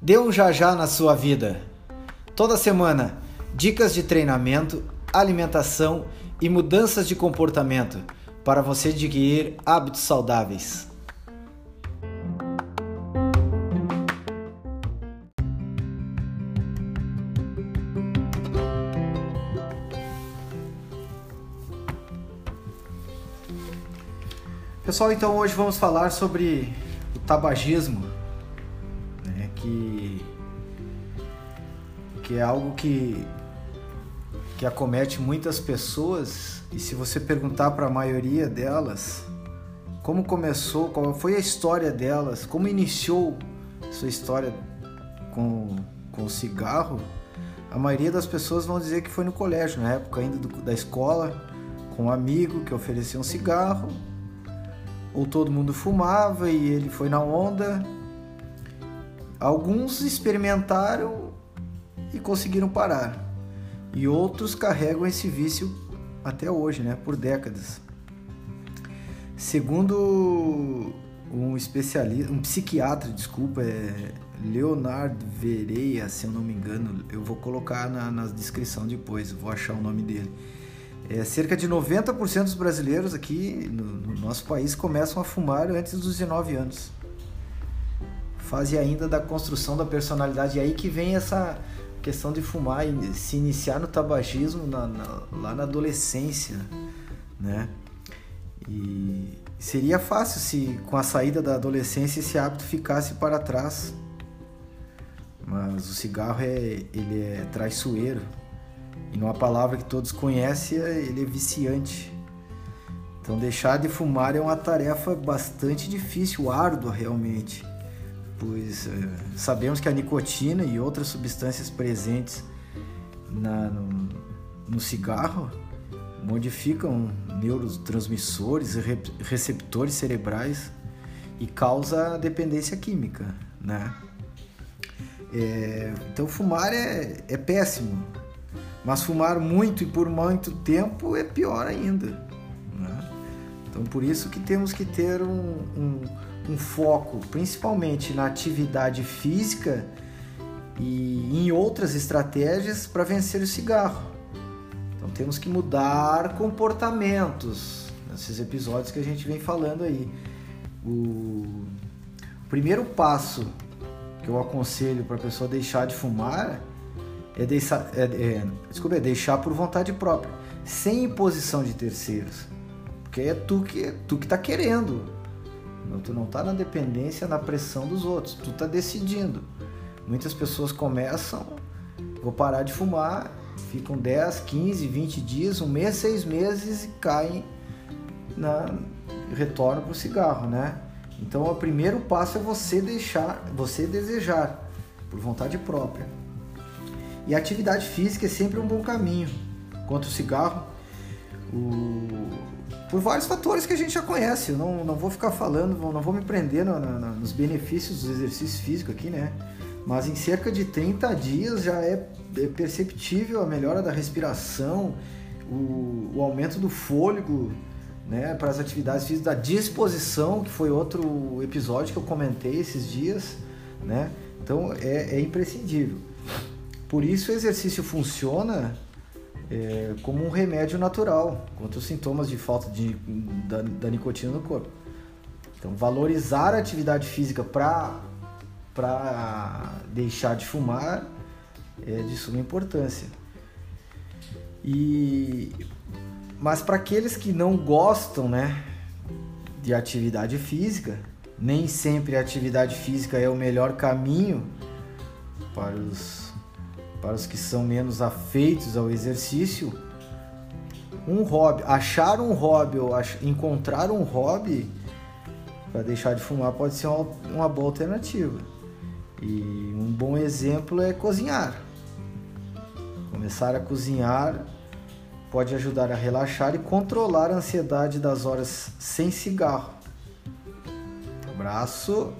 Dê um já já na sua vida. Toda semana, dicas de treinamento, alimentação e mudanças de comportamento para você adquirir hábitos saudáveis. Pessoal, então hoje vamos falar sobre o tabagismo, né, que, que é algo que, que acomete muitas pessoas. E se você perguntar para a maioria delas como começou, qual foi a história delas, como iniciou sua história com, com o cigarro, a maioria das pessoas vão dizer que foi no colégio, na época ainda do, da escola, com um amigo que oferecia um cigarro ou todo mundo fumava e ele foi na onda. Alguns experimentaram e conseguiram parar, e outros carregam esse vício até hoje, né, por décadas. Segundo um especialista, um psiquiatra, desculpa, é Leonard Vereia, se eu não me engano, eu vou colocar na, na descrição depois, vou achar o nome dele é, cerca de 90% dos brasileiros aqui no, no, nosso país começam a fumar antes dos 19 anos. Fase ainda da construção da personalidade. E aí que vem essa questão de fumar e se iniciar no tabagismo na, na, lá na adolescência, né? E seria fácil se com a saída da adolescência esse hábito ficasse para trás. Mas o cigarro é, ele é traiçoeiro e numa palavra que todos conhecem, ele é viciante. Então deixar de fumar é uma tarefa bastante difícil, árdua realmente, pois é, sabemos que a nicotina e outras substâncias presentes na, no, no cigarro modificam neurotransmissores e receptores cerebrais e causa dependência química, né? É, então fumar é, é péssimo, mas fumar muito e por muito tempo é pior ainda. Né? Então por isso que temos que ter um, um, um foco, principalmente na atividade física e em outras estratégias para vencer o cigarro. Então temos que mudar comportamentos nesses episódios que a gente vem falando aí. O primeiro passo que eu aconselho para a pessoa deixar de fumar é deixar, é, é, desculpa, é deixar por vontade própria, sem imposição de terceiros. Porque é tu que, tu que tá querendo. Tu não tá na dependência, na pressão dos outros. Tu tá decidindo. Muitas pessoas começam, vou parar de fumar, ficam 10, 15, 20 dias, um mês, seis meses e caem na retorno para o cigarro, né? Então o primeiro passo é você deixar, você desejar por vontade própria. E a atividade física é sempre um bom caminho. Quanto o cigarro, o... por vários fatores que a gente já conhece. Eu não, não vou ficar falando, não vou me prender no, no, nos benefícios do exercício físico aqui, né? Mas em cerca de 30 dias já é, é perceptível a melhora da respiração, o, o aumento do fôlego, né, para as atividades físicas, da disposição, que foi outro episódio que eu comentei esses dias, né? Então é, é imprescindível. Por isso o exercício funciona é, como um remédio natural contra os sintomas de falta de, da, da nicotina no corpo. Então, valorizar a atividade física para deixar de fumar é de suma importância. E, mas para aqueles que não gostam né, de atividade física, nem sempre a atividade física é o melhor caminho para os para os que são menos afeitos ao exercício, um hobby, achar um hobby ou encontrar um hobby para deixar de fumar pode ser uma, uma boa alternativa. E um bom exemplo é cozinhar. Começar a cozinhar pode ajudar a relaxar e controlar a ansiedade das horas sem cigarro. Abraço!